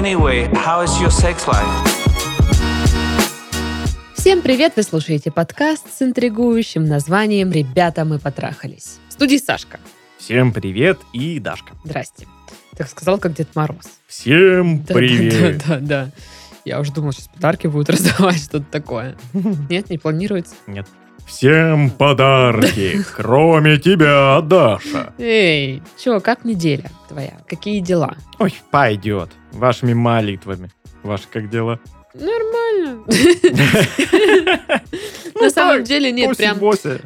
Anyway, how is your sex life? Всем привет! Вы слушаете подкаст с интригующим названием «Ребята, мы потрахались». В студии Сашка. Всем привет и Дашка. Здрасте. Так сказал, как Дед Мороз. Всем Да, привет. Да, да, да. Я уже думал, сейчас подарки будут раздавать, что-то такое. Нет, не планируется. Нет. Всем подарки, кроме тебя, Даша. Эй, чё, как неделя твоя? Какие дела? Ой, пойдет. Вашими молитвами. Ваши как дела? Нормально. На самом деле нет, прям...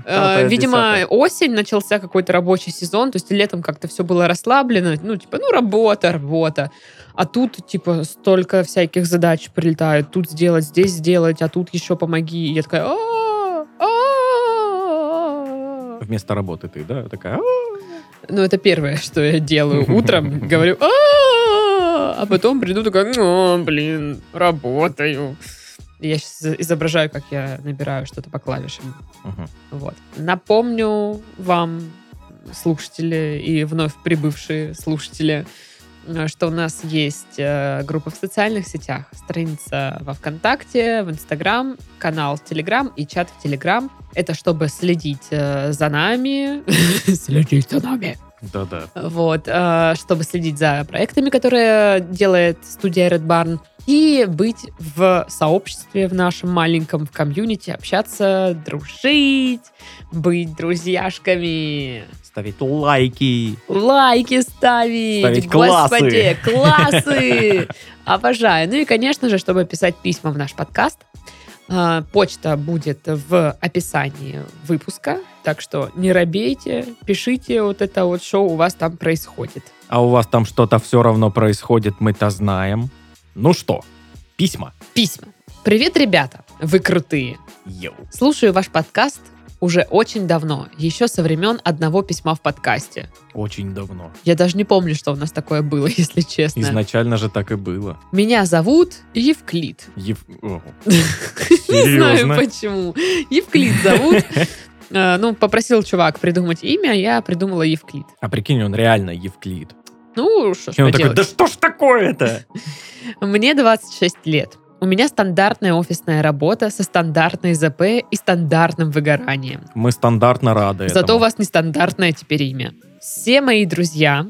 Э, Видимо, осень начался какой-то рабочий сезон, то есть летом как-то все было расслаблено, ну, типа, ну, работа, работа. А тут, типа, столько всяких задач прилетают. Тут сделать, здесь сделать, а тут еще помоги. И я такая... Вместо работы ты, да? Такая... Ну, это первое, что я делаю утром. Говорю, «А». потом приду такая, «О, блин, работаю. Я сейчас изображаю, как я набираю что-то по клавишам. Вот. Напомню вам, слушатели и вновь прибывшие слушатели, что у нас есть э, группа в социальных сетях, страница во ВКонтакте, в Инстаграм, канал в Телеграм и чат в Телеграм. Это чтобы следить э, за нами. Следить за нами. Да-да. Вот, э, чтобы следить за проектами, которые делает студия Red Barn, и быть в сообществе в нашем маленьком, в комьюнити, общаться, дружить, быть друзьяшками, Ставить лайки. лайки ставить. Ставить Господи, классы! Обожаю. Ну и, конечно же, чтобы писать письма в наш подкаст, э, почта будет в описании выпуска, так что не робейте, пишите вот это вот, что у вас там происходит. А у вас там что-то все равно происходит, мы-то знаем. Ну что, письма. Письма. Привет, ребята! Вы крутые. Йоу. Слушаю ваш подкаст уже очень давно, еще со времен одного письма в подкасте. Очень давно. Я даже не помню, что у нас такое было, если честно. Изначально же так и было. Меня зовут Евклид. Ев- Не знаю почему. Евклид зовут. Э, Ну, попросил чувак придумать имя, я придумала Евклид. А прикинь, он реально Евклид. Ну, что ж он такой, да что ж такое-то? Мне 26 лет. У меня стандартная офисная работа со стандартной ЗП и стандартным выгоранием. Мы стандартно рады Зато этому. у вас нестандартное теперь имя. Все мои друзья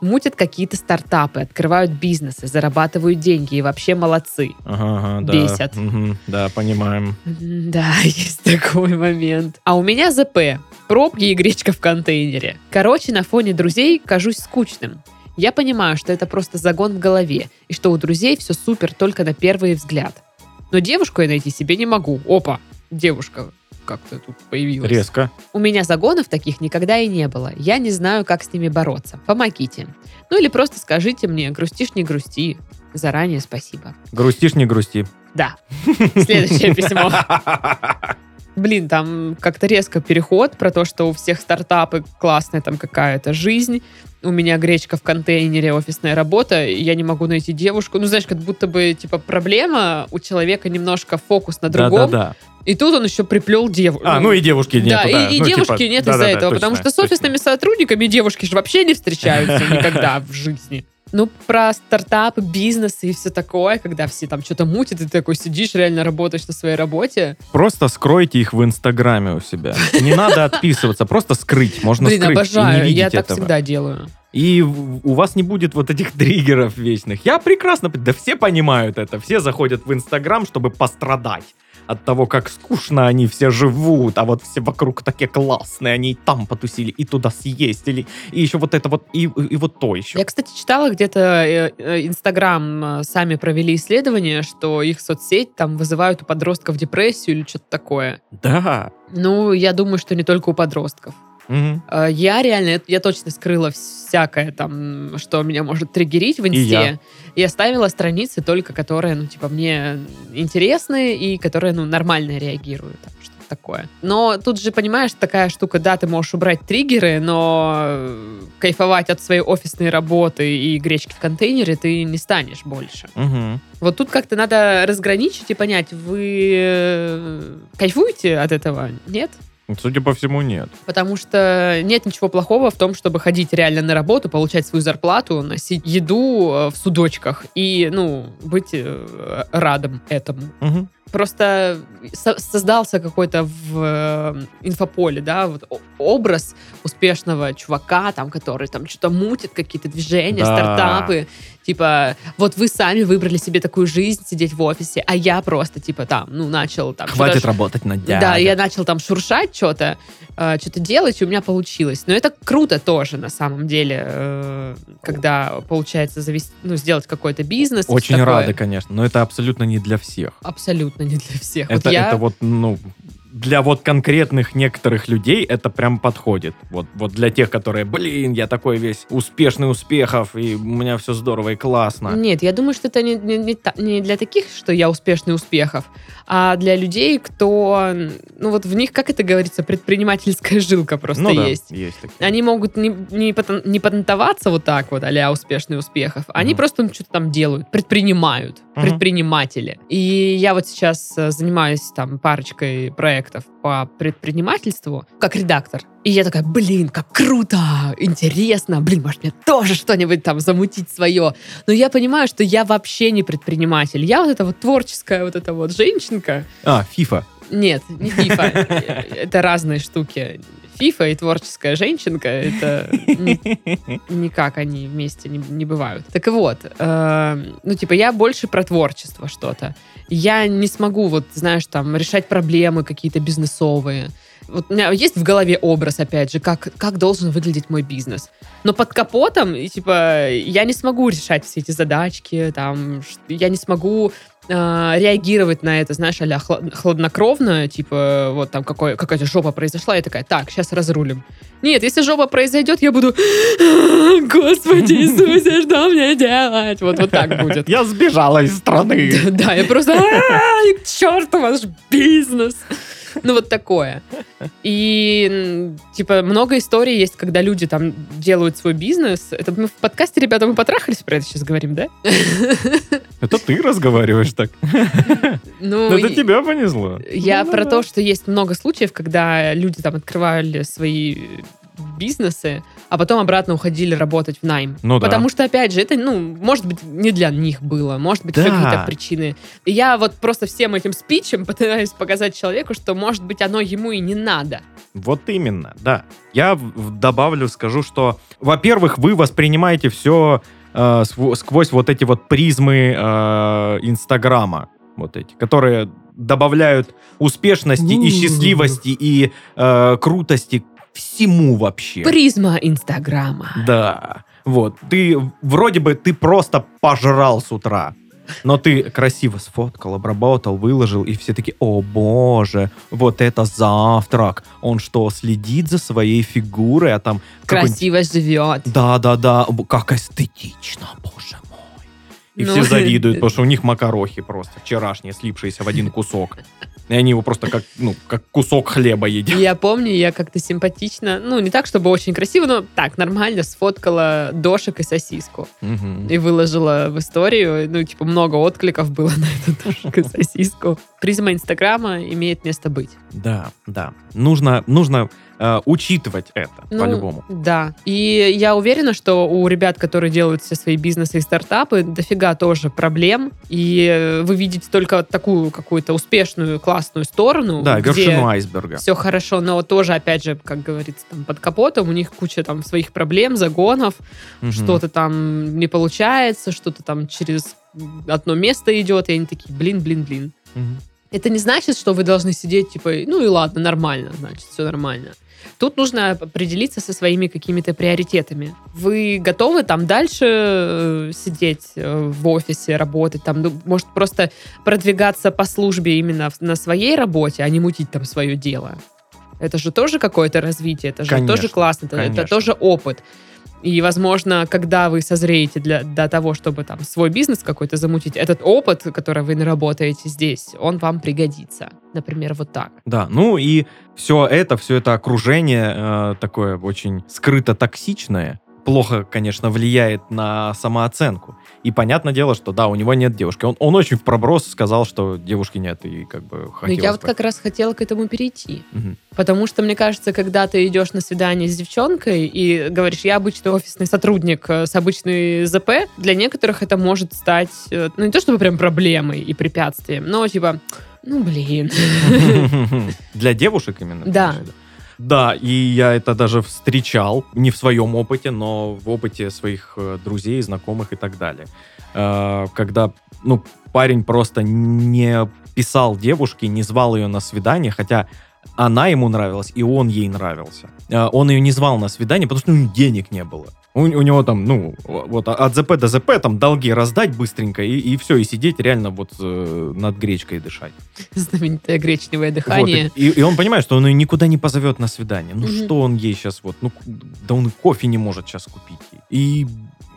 мутят какие-то стартапы, открывают бизнесы, зарабатывают деньги и вообще молодцы. Ага, ага, да. бесят. Мгм, да, понимаем. Да, есть такой момент. А у меня ЗП. Пробки и гречка в контейнере. Короче, на фоне друзей кажусь скучным. Я понимаю, что это просто загон в голове, и что у друзей все супер только на первый взгляд. Но девушку я найти себе не могу. Опа, девушка как-то тут появилась. Резко. У меня загонов таких никогда и не было. Я не знаю, как с ними бороться. Помогите. Ну или просто скажите мне, грустишь, не грусти. Заранее спасибо. Грустишь, не грусти. Да. Следующее письмо. Блин, там как-то резко переход про то, что у всех стартапы классная там какая-то жизнь. У меня гречка в контейнере, офисная работа, и я не могу найти девушку. Ну, знаешь, как будто бы, типа, проблема у человека немножко фокус на другом. Да-да-да. И тут он еще приплел девушку. А, ну и девушки нет. Да, и, и девушки нет из-за этого, потому что с офисными сотрудниками девушки же вообще не встречаются никогда в жизни. Ну, про стартапы, бизнес и все такое, когда все там что-то мутят, и ты такой сидишь, реально работаешь на своей работе. Просто скройте их в Инстаграме у себя. Не надо отписываться, просто скрыть. Можно Блин, скрыть и обожаю, я так всегда делаю. И у вас не будет вот этих триггеров вечных. Я прекрасно, да все понимают это. Все заходят в Инстаграм, чтобы пострадать от того, как скучно они все живут, а вот все вокруг такие классные, они и там потусили, и туда съездили, и еще вот это вот, и, и вот то еще. Я, кстати, читала где-то э, э, Инстаграм э, сами провели исследование, что их соцсеть там вызывают у подростков депрессию или что-то такое. Да. Ну, я думаю, что не только у подростков. Э, Я реально, я точно скрыла всякое там, что меня может триггерить в И я. инсте. И оставила страницы только, которые, ну, типа, мне интересны и которые, ну, нормально реагируют. Там, что такое. Но тут же, понимаешь, такая штука, да, ты можешь убрать триггеры, но кайфовать от своей офисной работы и гречки в контейнере ты не станешь больше. Мгм. Вот тут как-то надо разграничить и понять, вы э, кайфуете от этого? Нет? Судя по всему, нет. Потому что нет ничего плохого в том, чтобы ходить реально на работу, получать свою зарплату, носить еду э, в судочках и, ну, быть э, радом этому. Мгм. Просто со- создался какой-то в э, инфополе, да, вот образ успешного чувака, там, который там что-то мутит, какие-то движения, Да. стартапы. Типа, вот вы сами выбрали себе такую жизнь, сидеть в офисе, а я просто, типа, там, ну, начал там... Хватит работать на дядя. Да, я начал там шуршать что-то, что-то делать, и у меня получилось. Но это круто тоже, на самом деле, э, когда получается завести, ну, сделать какой-то бизнес. Очень рады, конечно, но это абсолютно не для всех. Абсолютно не для всех. Это, вот я... это вот, ну, для вот конкретных некоторых людей это прям подходит. Вот, вот для тех, которые, блин, я такой весь успешный успехов, и у меня все здорово и классно. Нет, я думаю, что это не, не- не не для таких, что я успешный успехов, а для людей, кто, ну вот в них, как это говорится, предпринимательская жилка просто ну да, есть. есть такие. Они могут не, не, потан- не потанцеваться вот так вот, а успешный успехов. Они Мгм. просто ну, что-то там делают, предпринимают, Мгм. предприниматели. И я вот сейчас э, занимаюсь там парочкой проектов по предпринимательству как редактор. И я такая, блин, как круто, интересно, блин, может мне тоже что-нибудь там замутить свое. Но я понимаю, что я вообще не предприниматель. Я вот эта вот творческая вот эта вот женщинка. А, FIFA. Нет, не фифа. Это разные штуки. Фифа и творческая женщинка, это ни- никак они вместе не, бывают. Так вот, э, ну, типа, я больше про творчество что-то. Я не смогу, вот, знаешь, там, решать проблемы какие-то бизнесовые. Вот у меня есть в голове образ, опять же, как, как должен выглядеть мой бизнес. Но под капотом, и, типа, я не смогу решать все эти задачки, там, я не смогу э, реагировать на это, знаешь, а хладнокровно, типа, вот там какой, какая-то жопа произошла, я такая, так, сейчас разрулим. Нет, если жопа произойдет, я буду, Господи Иисусе, что мне делать? Вот, вот так будет. Я сбежала из страны. Да, я просто, «Ай, к черту ваш бизнес. Ну, вот такое. И, типа, много историй есть, когда люди там делают свой бизнес. Это мы в подкасте, ребята, мы потрахались, про это сейчас говорим, да? Это ты разговариваешь так. Ну, Это тебя понесло. Я Ну, про то, что есть много случаев, когда люди там открывали свои бизнесы, а потом обратно уходили работать в найм. Ну да. Потому что, опять же, это, ну, может быть, не для них было, может быть, еще Да. какие-то причины. И я вот просто всем этим спичем пытаюсь показать человеку, что, может быть, оно ему и не надо. Вот именно, да. Я добавлю, скажу, что, во-первых, вы воспринимаете все сквозь вот эти вот призмы э, Инстаграма, вот эти, которые добавляют успешности и счастливости и э, крутости всему вообще. Призма Инстаграма. Да. Вот. Ты вроде бы ты просто пожрал с утра. Но ты красиво сфоткал, обработал, выложил, и все таки о боже, вот это завтрак. Он что, следит за своей фигурой, а там... Красиво живет. Да-да-да, как эстетично, боже. И Ну, все завидуют, потому что у них макарохи просто вчерашние, слипшиеся в один кусок. И они его просто как, ну, как кусок хлеба едят. Я помню, я как-то симпатично, ну, не так, чтобы очень красиво, но так, нормально сфоткала дошек и сосиску. Мгм. и выложила в историю. Ну, типа, много откликов было на эту дошку и сосиску. Призма Инстаграма имеет место быть. Да, да. Нужно, нужно э, учитывать это Ну, по-любому. Да. И я уверена, что у ребят, которые делают все свои бизнесы и стартапы, дофига тоже проблем. И вы видите только такую какую-то успешную, классную сторону. Да, где вершину айсберга. Все хорошо, но тоже, опять же, как говорится, там под капотом у них куча там своих проблем, загонов, Мгм. что-то там не получается, что-то там через одно место идет, и они такие, блин, блин, блин. Мгм. Это не значит, что вы должны сидеть, типа, ну и ладно, нормально, значит, все нормально. Тут нужно определиться со своими какими-то приоритетами. Вы готовы там дальше э, сидеть э, в офисе, работать, там, ну, может, просто продвигаться по службе именно на своей работе, а не мутить там свое дело? Это же тоже какое-то развитие, это же Конечно, тоже классно, это, это конечно. тоже опыт. И, возможно, когда вы созреете для, для того, чтобы там свой бизнес какой-то замутить, этот опыт, который вы наработаете здесь, он вам пригодится. Например, вот так. Да, ну и все это, все это окружение э, такое очень скрыто токсичное, плохо, конечно, влияет на самооценку. И понятное дело, что да, у него нет девушки. Он, он очень в проброс сказал, что девушки нет, и как бы Ну, хотелось я вот как раз хотела к этому перейти. Мгм. Потому что, мне кажется, когда ты идешь на свидание с девчонкой и говоришь, я обычный офисный сотрудник э, с обычной ЗП, для некоторых это может стать, э, ну, не то чтобы прям проблемой и препятствием, но типа, ну, блин. Для девушек именно? Да. в виду? Да, и я это даже встречал, не в своем опыте, но в опыте своих э, друзей, знакомых и так далее. Э, Когда, ну, парень просто не писал девушке, не звал ее на свидание, хотя она ему нравилась, и он ей нравился. Э, Он ее не звал на свидание, потому что у него денег не было. У, у него там, ну, вот от ЗП до ЗП там долги раздать быстренько, и, и все, и сидеть реально вот э, над гречкой дышать. Знаменитое гречневое Вот, дыхание. и, и он понимает, что он ее никуда не позовет на свидание. Ну Мгм. что он ей сейчас вот, ну да он кофе не может сейчас купить. И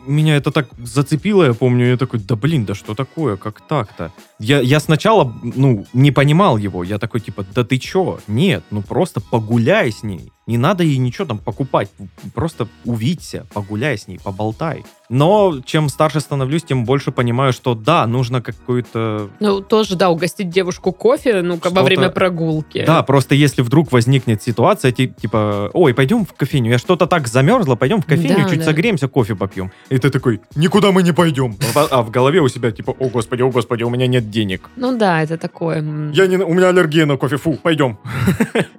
меня это так зацепило, я помню, я такой, да блин, да что такое, как так-то? Я, я сначала, ну, не понимал его, я такой, типа, да ты чё? Нет, ну просто погуляй с ней. Не надо ей ничего там покупать, просто увидься, погуляй с ней, поболтай. Но чем старше становлюсь, тем больше понимаю, что да, нужно какую-то Ну, тоже, да, угостить девушку кофе, ну, во время прогулки. Да, просто если вдруг возникнет ситуация, ти- типа, ой, пойдем в кофейню, я что-то так замерзла, пойдем в кофейню, Да, чуть да. согреемся, кофе попьем. И ты такой, никуда мы не пойдем. А, а в голове у себя, типа, о господи, о господи, у меня нет денег. Ну да, это такое. Я не, у меня аллергия на кофе, фу, пойдем.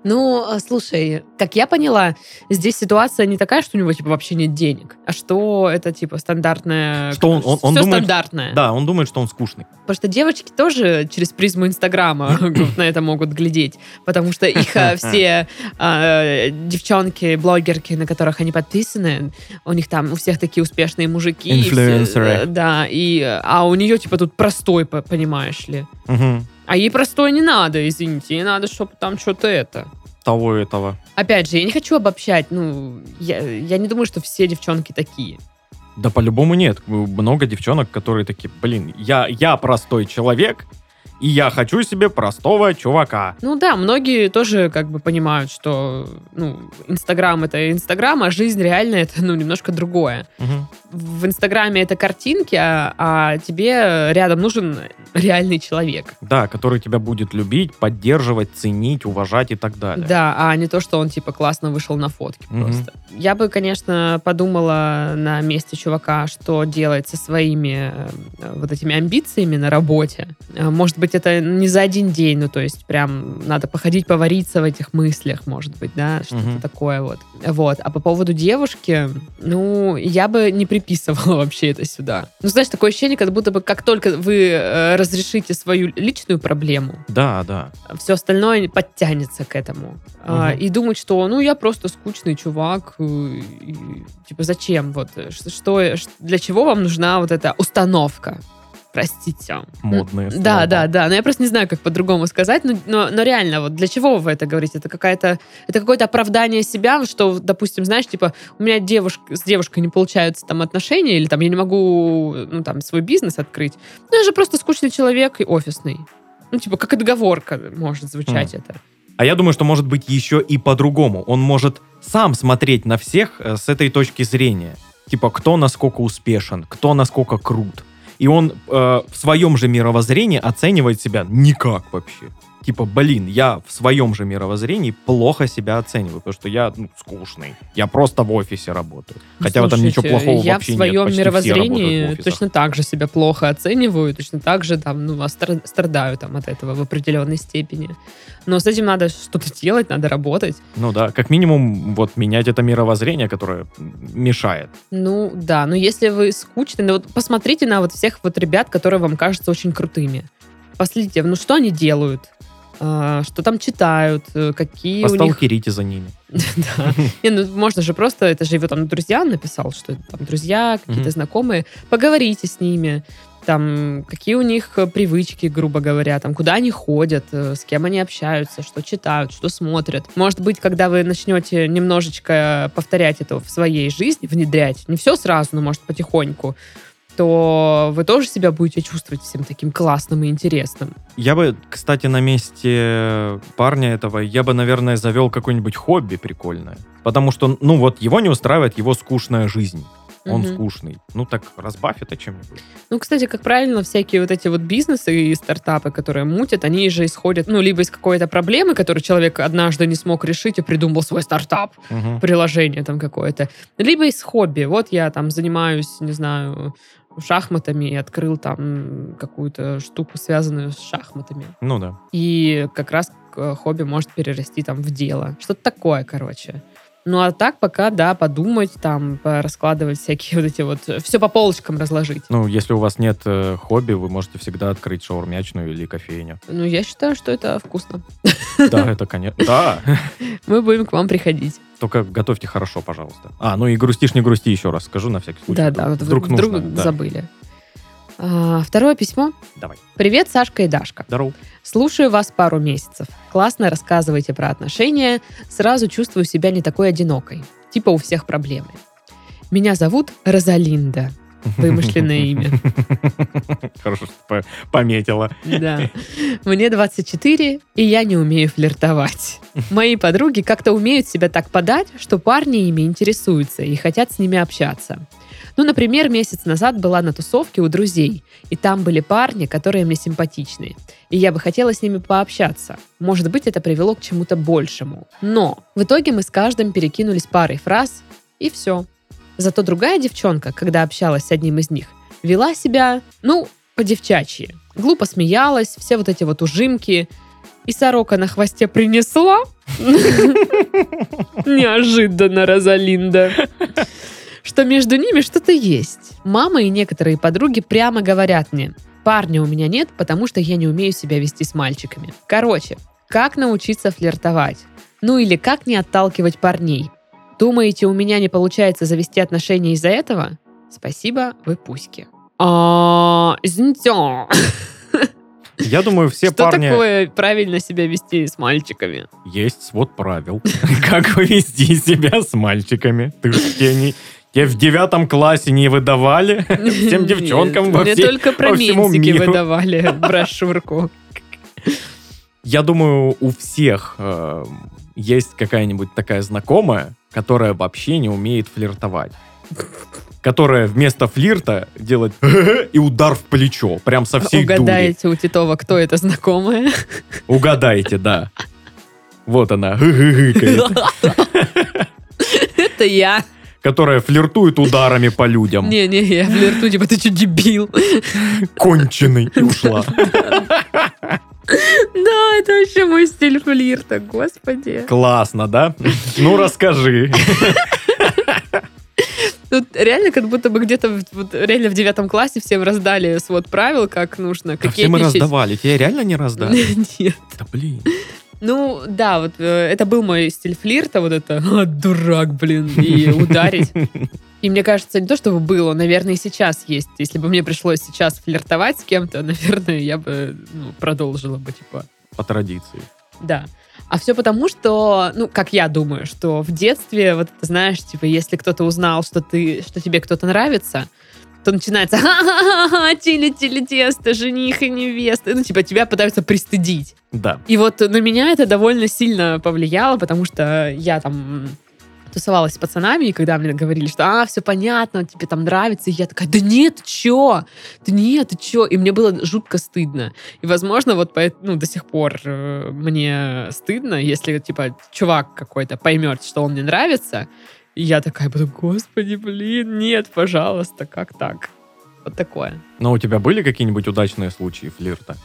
Ну, а, слушай, как я поняла, здесь ситуация не такая, что у него типа вообще нет денег, а что это типа стандартная... Что он- он- он все думает- стандартное. Да, он думает, что он скучный. Потому что девочки тоже через призму Инстаграма на это могут глядеть. Потому что их а, все а, девчонки, блогерки, на которых они подписаны, у них там у всех такие успешные мужики. Инфлюенсеры. Да, и, а у нее типа тут простой, по- понимаешь ли. Мгм. А ей простой не надо, извините. Ей надо, чтобы там что-то это... Того этого. Опять же, я не хочу обобщать. Ну, я, я не думаю, что все девчонки такие. Да по-любому нет. Много девчонок, которые такие, блин, я, я простой человек, и я хочу себе простого чувака. Ну да, многие тоже как бы понимают, что ну, Инстаграм это Инстаграм, а жизнь реально это ну, немножко другое. Мгм. В Инстаграме это картинки, а, а тебе рядом нужен реальный человек. Да, который тебя будет любить, поддерживать, ценить, уважать и так далее. Да, а не то, что он типа классно вышел на фотки Мгм. просто. Я бы, конечно, подумала на месте чувака, что делать со своими э, вот этими амбициями на работе. Э, Может быть, это не за один день, ну то есть прям надо походить, повариться в этих мыслях, может быть, да, что-то Мгм. такое вот. Вот. А по поводу девушки, ну, я бы не приписывала вообще это сюда. Ну, знаешь, такое ощущение, как будто бы как только вы э, разрешите свою личную проблему, Да, да. все остальное подтянется к этому. А, Мгм. и думать, что ну я просто скучный чувак, э, и, типа зачем вот что э, для чего вам нужна вот эта установка? Простите. Модные Да, слова. да, да. Но я просто не знаю, как по-другому сказать. Но, но, но реально, вот для чего вы это говорите? Это какая-то, это какое-то оправдание себя, что, допустим, знаешь, типа, у меня девушка, с девушкой не получаются там отношения, или там я не могу, ну, там, свой бизнес открыть. Ну, я же просто скучный человек и офисный. Ну, типа, как отговорка может звучать это. А я думаю, что может быть еще и по-другому. Он может сам смотреть на всех э, с этой точки зрения. Типа, кто насколько успешен, кто насколько крут. И он э, в своем же мировоззрении оценивает себя никак вообще. Типа, блин, я в своем же мировоззрении плохо себя оцениваю, потому что я ну, скучный. Я просто в офисе работаю. Хотя в этом ничего Слушайте, плохого я вообще в своем нет. мировоззрении точно так же себя плохо оцениваю, точно так же там, ну, страдаю там от этого в определенной степени. Но с этим надо что-то делать, надо работать. Ну да, как минимум вот менять это мировоззрение, которое мешает. Ну, да, но если вы скучны, ну, вот посмотрите на вот всех вот ребят, которые вам кажутся очень крутыми. Последите, ну, что они делают? А, что там читают? э, Какие у них... За ними. Да. Не, ну, можно же просто, это же его там друзья написал, что там друзья, какие-то знакомые. Поговорите с ними. Там, какие у них э, привычки, грубо говоря, там, куда они ходят, э, с кем они общаются, что читают, что смотрят. Может быть, когда вы начнете немножечко повторять это в своей жизни, внедрять, не все сразу, но, может, потихоньку, то вы тоже себя будете чувствовать всем таким классным и интересным. Я бы, кстати, на месте парня этого, я бы, наверное, завел какое-нибудь хобби прикольное. Потому что, ну вот, его не устраивает его скучная жизнь. Он Мгм. скучный. Ну так разбавь это чем-нибудь. Ну, кстати, как правильно, всякие вот эти вот бизнесы и стартапы, которые мутят, они же исходят, ну, либо из какой-то проблемы, которую человек однажды не смог решить и придумал свой стартап, Мгм. приложение там какое-то, либо из хобби. Вот я там занимаюсь, не знаю, шахматами и открыл там какую-то штуку, связанную с шахматами. Ну да. И как раз хобби может перерасти там в дело. Что-то такое, короче. Ну, а так пока, да, подумать, там, раскладывать всякие вот эти вот... Все по полочкам разложить. Ну, если у вас нет э, хобби, вы можете всегда открыть шаурмячную или кофейню. Ну, я считаю, что это вкусно. Да, это, конечно. Да. Мы будем к вам приходить. Только готовьте хорошо, пожалуйста. А, ну и грустишь, не грусти еще раз. Скажу на всякий случай. Да, да, Вдруг забыли. А, второе письмо. Давай. Привет, Сашка и Дашка. Здорово. Слушаю вас пару месяцев. Классно рассказываете про отношения. Сразу чувствую себя не такой одинокой. Типа у всех проблемы. Меня зовут Розалинда. Вымышленное имя. Хорошо, что по- пометила. Да. Мне 24, и я не умею флиртовать. Мои подруги как-то умеют себя так подать, что парни ими интересуются и хотят с ними общаться. Ну, например, месяц назад была на тусовке у друзей, и там были парни, которые мне симпатичны. И я бы хотела с ними пообщаться. Может быть, это привело к чему-то большему. Но в итоге мы с каждым перекинулись парой фраз, и все. Зато другая девчонка, когда общалась с одним из них, вела себя, ну, по-девчачьи. Глупо смеялась, все вот эти вот ужимки. И сорока на хвосте принесла. Неожиданно, Розалинда. Что между ними что-то есть. Мама и некоторые подруги прямо говорят мне, парня у меня нет, потому что я не умею себя вести с мальчиками. Короче, как научиться флиртовать? Ну или как не отталкивать парней? Думаете, у меня не получается завести отношения из-за этого? Спасибо, вы пуськи. А, извините, Я думаю, все что парни... такое правильно себя вести с мальчиками? Есть свод правил. Как вести себя с мальчиками. Ты ж тебе не... Тебе в девятом классе не выдавали? Всем девчонкам во Мне только про ментики выдавали брошюрку. Я думаю, у всех э, есть какая-нибудь такая знакомая, которая вообще не умеет флиртовать. Которая вместо флирта делает и удар в плечо. Прям со всей дури. Угадаете у Титова, кто это знакомая? Угадайте, да. Вот она, Это я. Которая флиртует ударами по людям. Не-не, я флиртую, типа, ты что, дебил? Конченый. И ушла. Да, это вообще мой стиль флирта, господи. Классно, да? Ну, расскажи. Тут реально как будто бы где-то вот, реально в девятом классе всем раздали свод правил, как нужно А все мы раздавали. Тебе реально не раздали? Нет. Да блин. Ну, да, вот э, это был мой стиль флирта, вот это «А, дурак, блин, и ударить. И мне кажется, не то, чтобы было, наверное, и сейчас есть. Если бы мне пришлось сейчас флиртовать с кем-то, наверное, я бы ну, продолжила бы, типа, По традиции. да. А все потому, что, ну, как я думаю, что в детстве, вот ты знаешь, типа, если кто-то узнал, что ты, что тебе кто-то нравится, то начинается ха-ха-ха, тили-тили тесто, жених и невеста. Ну, типа, тебя пытаются пристыдить. Да. И вот на меня это довольно сильно повлияло, потому что я там тусовалась с пацанами, и когда мне говорили, что а, все понятно, тебе там нравится, и я такая, да нет, ты чё? Да нет, ты чё? И мне было жутко стыдно. И, возможно, вот ну, до сих пор э, мне стыдно, если, типа, чувак какой-то поймет, что он мне нравится, и я такая буду, господи, блин, нет, пожалуйста, как так? Вот такое. Но у тебя были какие-нибудь удачные случаи флирта?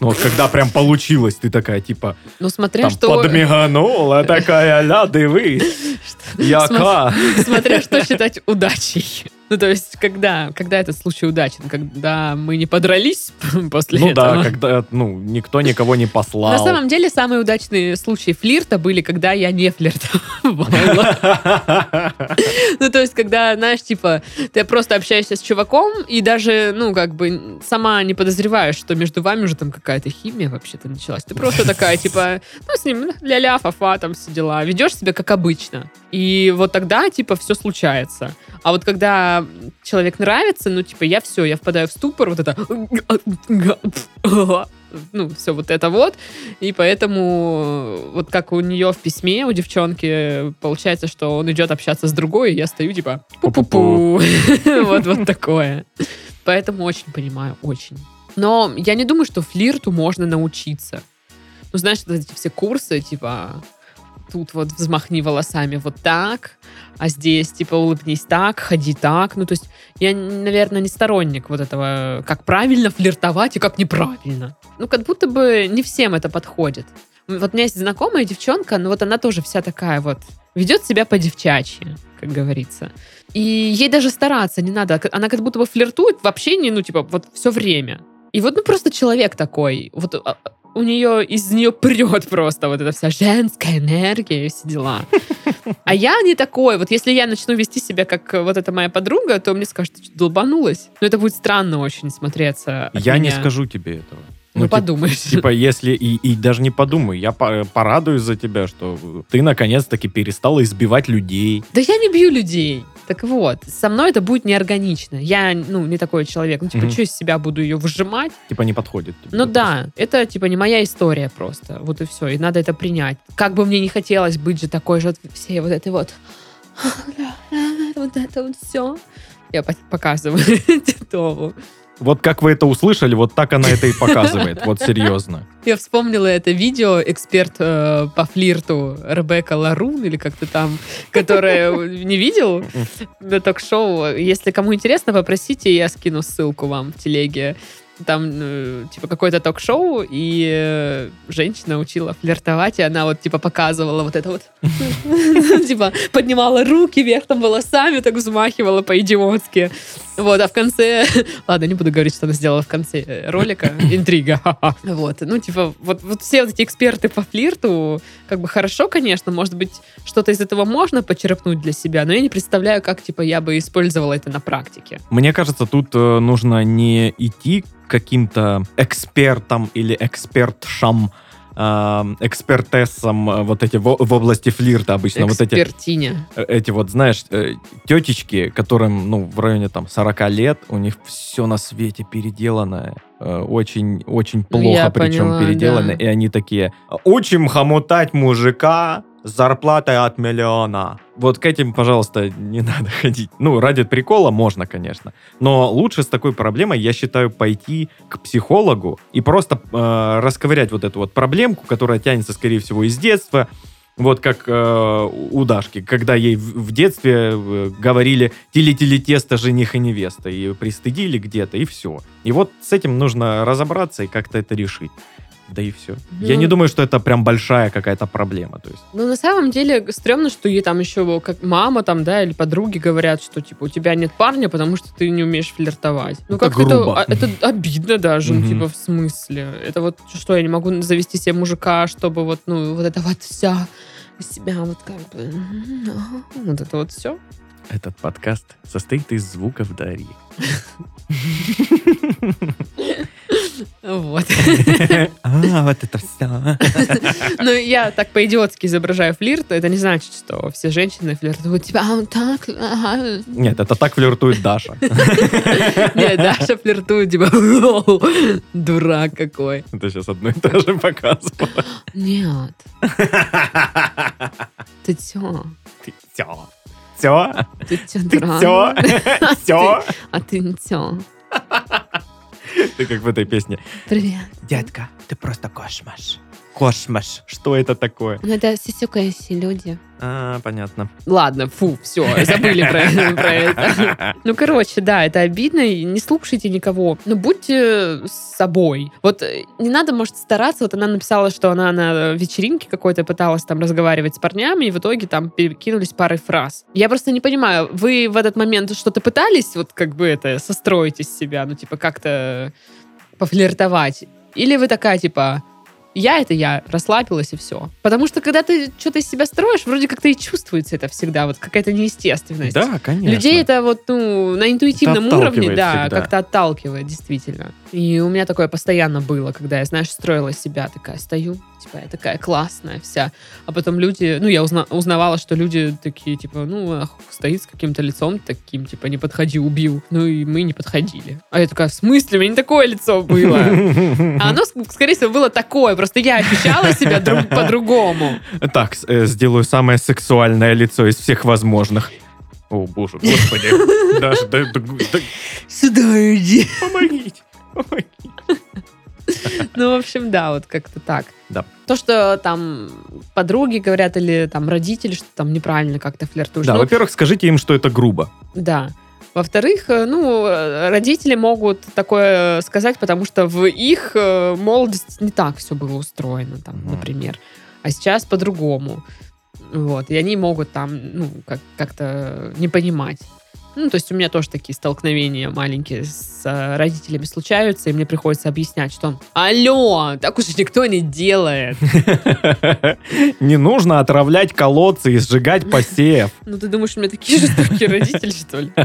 Ну вот когда прям получилось, ты такая типа Ну, смотря там что... подмиганула, такая, ля, дивись, яка. Смотря что считать удачей. Ну, то есть, когда, когда этот случай удачен? Когда мы не подрались после Ну этого? да, когда, ну, никто никого не послал. На самом деле, самые удачные случаи флирта были, когда я не флиртовала. Ну, то есть, когда, знаешь, типа, ты просто общаешься с чуваком, и даже, ну, как бы, сама не подозреваешь, что между вами уже там какая-то химия вообще-то началась. Ты просто такая, типа, ну, с ним ля-ля, фа-фа, там все дела. Ведешь себя как обычно. И вот тогда, типа, все случается. А вот когда когда человек нравится, ну, типа, я все, я впадаю в ступор, вот это... Ну, все вот это вот. И поэтому, вот как у нее в письме, у девчонки, получается, что он идет общаться с другой, и я стою, типа, пу-пу-пу. Вот, вот такое. Поэтому очень понимаю, очень. Но я не думаю, что флирту можно научиться. Ну, знаешь, вот эти все курсы, типа, тут вот взмахни волосами вот так, а здесь, типа, улыбнись так, ходи так. Ну, то есть я, наверное, не сторонник вот этого, как правильно флиртовать и как неправильно. Ну, как будто бы не всем это подходит. Вот у меня есть знакомая девчонка, но вот она тоже вся такая вот, ведет себя по-девчачьи, как говорится. И ей даже стараться не надо. Она как будто бы флиртует в общении, ну, типа, вот все время. И вот, ну, просто человек такой. Вот а, у нее, из нее прет просто вот эта вся женская энергия и все дела. А я не такой. Вот если я начну вести себя как вот эта моя подруга, то мне скажут, ты что, долбанулась? Но это будет странно очень смотреться от Я не меня. скажу тебе этого. Ну, тип- подумаешь. Типа, если и, и даже не подумаю, я по- порадуюсь за тебя, что ты наконец-таки перестала избивать людей. Да я не бью людей. Так вот, со мной это будет неорганично. Я, ну, не такой человек. Ну, типа, Мгм. что из себя буду ее выжимать? Типа не подходит. Ну просто. да, это, типа, не моя история просто. Вот и все. И надо это принять. Как бы мне не хотелось быть же такой же всей вот этой вот... Вот это вот все. Я по- показываю Титову. Вот как вы это услышали, вот так она это и показывает. Вот серьезно. Я вспомнила это видео, эксперт э, по флирту Ребекка Ларун, или как-то там, которая не видел на ток-шоу. Если кому интересно, попросите, я скину ссылку вам в телеге. Там, э, типа, какое-то ток-шоу, и э, женщина учила флиртовать, и она вот, типа, показывала вот это вот. Типа, поднимала руки вверх там волосами, так взмахивала по-идиотски. Вот, а в конце... Ладно, не буду говорить, что она сделала в конце э, ролика. Интрига. Вот, ну, типа, вот, вот все вот эти эксперты по флирту, как бы хорошо, конечно, может быть, что-то из этого можно почерпнуть для себя, но я не представляю, как, типа, я бы использовала это на практике. Мне кажется, тут э, нужно не идти к каким-то экспертам или экспертшам, экспертессам э, вот эти в, в области флирта обычно. Вот эти Экспертиня. э, эти вот, знаешь, э, тетечки, которым, ну, в районе там 40 лет, у них все на свете переделано, э, очень, очень плохо Ну, я причем поняла, переделано, да. и они такие, учим хомутать мужика с зарплатой от миллиона. Вот к этим, пожалуйста, не надо ходить. Ну, ради прикола можно, конечно. Но лучше с такой проблемой, я считаю, пойти к психологу и просто э, расковырять вот эту вот проблемку, которая тянется, скорее всего, из детства, вот как э, у Дашки, когда ей в, в детстве э, говорили тили-тили тесто, жених и невеста, и пристыдили где-то, и все. И вот с этим нужно разобраться и как-то это решить. Да и все. Я Ну. не думаю, что это прям большая какая-то проблема. То есть. Ну, на самом деле, стрёмно, что ей там еще как мама там, да, или подруги говорят, что, типа, у тебя нет парня, потому что ты не умеешь флиртовать. Ну, как это, это обидно даже, ну, типа, в смысле. Это вот что, я не могу завести себе мужика, чтобы вот, ну, вот это вот вся себя вот как бы... Вот это вот все. Этот подкаст состоит из звуков Дарьи. Вот. А, вот это все. Ну, я так по-идиотски изображаю флирт, это не значит, что все женщины флиртуют. Типа, а он так... ага». Нет, это так флиртует Даша. Нет, Даша флиртует, типа, дурак какой. Это сейчас одно и то же показывала. Нет, ты чё? Ты все. Все? Ты чё, Ты дурак? все? Все? А ты не чё? Ты как в этой песне. Привет. Дядька, ты просто кошмаш. Кошмаш. Что это такое? Ну, это сисюкающие люди. А, понятно. Ладно, фу, все, забыли про, про это. Ну, короче, да, это обидно, и не слушайте никого. Ну, будьте с собой. Вот э, не надо, может, стараться. Вот она написала, что она на вечеринке какой-то пыталась там разговаривать с парнями, и в итоге там перекинулись парой фраз. Я просто не понимаю, вы в этот момент что-то пытались вот как бы это состроить из себя, ну, типа, как-то пофлиртовать? Или вы такая, типа, я это я, расслабилась и все. Потому что когда ты что-то из себя строишь, вроде как-то и чувствуется это всегда, вот какая-то неестественность. Да, конечно. Людей это вот, ну, на интуитивном Это уровне, да, всегда. как-то отталкивает, действительно. И у меня такое постоянно было, когда я, знаешь, строила себя, такая стою, типа, я такая классная вся. А потом люди, ну, я узна- узнавала, что люди такие, типа, ну, ах, стоит с каким-то лицом таким, типа, не подходи, убил. Ну, и мы не подходили. А я такая, в смысле? У меня не такое лицо было. А оно, ск- скорее всего, было такое, просто я ощущала себя друг- по-другому. Так, э, сделаю самое сексуальное лицо из всех возможных. О, боже, господи. Даже, да- да- да- Сюда иди. помогите. Ну, в общем, да, вот как-то так. Да. То, что там подруги говорят или там родители, что там неправильно как-то флиртуешь. Да, Ну, во-первых, скажите им, что это грубо. Да. Во-вторых, э, ну, родители могут такое сказать, потому что в их э, молодости не так все было устроено, там, Мгм. например. А сейчас по-другому. Вот. И они могут там, ну, как- как-то не понимать. Ну, то есть у меня тоже такие столкновения маленькие с э, родителями случаются, и мне приходится объяснять, что «Алло, так уж никто не делает». Не нужно отравлять колодцы и сжигать посев. Ну, ты думаешь, у меня такие жестокие родители, что ли?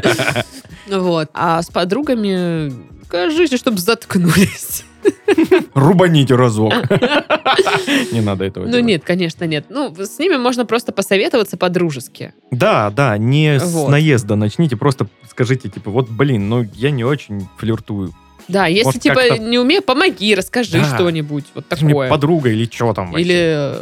Вот. А с подругами, кажись, чтобы заткнулись. Рубаните разок. Не надо этого Ну, нет, конечно, нет. Ну, с ними можно просто посоветоваться по-дружески. Да, да, не с наезда начните, просто скажите, типа, вот, блин, ну, я не очень флиртую. Да, если, Может, типа, как-то- не умею, помоги, расскажи Да. что-нибудь. Вот же мне такое. подруга или что там вообще? Или,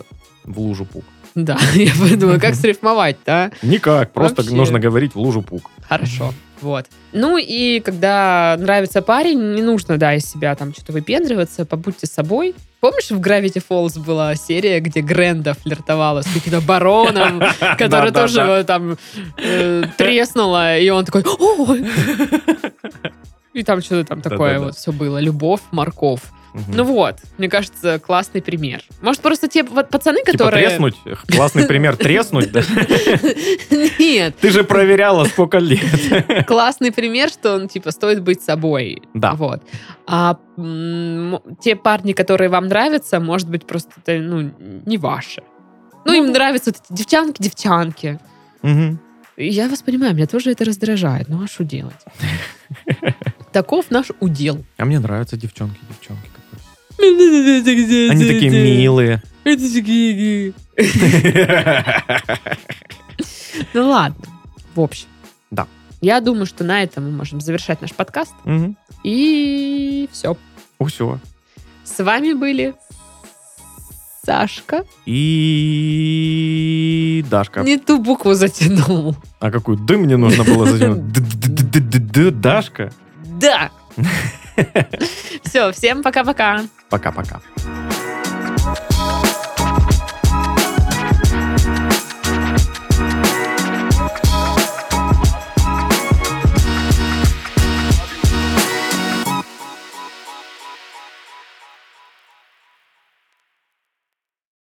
В лужу пук. да, я подумала, как срифмовать, да? Никак, просто Вообще. нужно говорить в лужу пук. Хорошо. Вот. Ну и когда нравится парень, не нужно, да, из себя там что-то выпендриваться, побудьте собой. Помнишь, в Gravity Falls была серия, где Гренда флиртовала с каким-то бароном, который тоже там э, треснула, и он такой, ой. И там что-то там такое вот все было. Любовь, морков. Ну вот, мне кажется, классный пример. Может, просто те вот пацаны, Типа которые... треснуть? Классный пример треснуть? Нет, Ты же проверяла, сколько лет. классный пример, что он, типа, стоит быть собой. Да. Вот. А те парни, которые вам нравятся, может быть, просто, это, ну, не ваши. Ну, им нравятся вот эти девчонки-девчонки. И Я вас понимаю, меня тоже это раздражает. Ну, а что делать? Таков наш удел. А мне нравятся девчонки, девчонки. которые. Они такие милые. Ну ладно. В общем. Да. Я думаю, что на этом мы можем завершать наш подкаст. И все. Все. С вами были Сашка. И Дашка. Не ту букву затянул. А какую ды мне нужно было затянуть? Дашка? Да. Все, всем пока-пока. Пока-пока.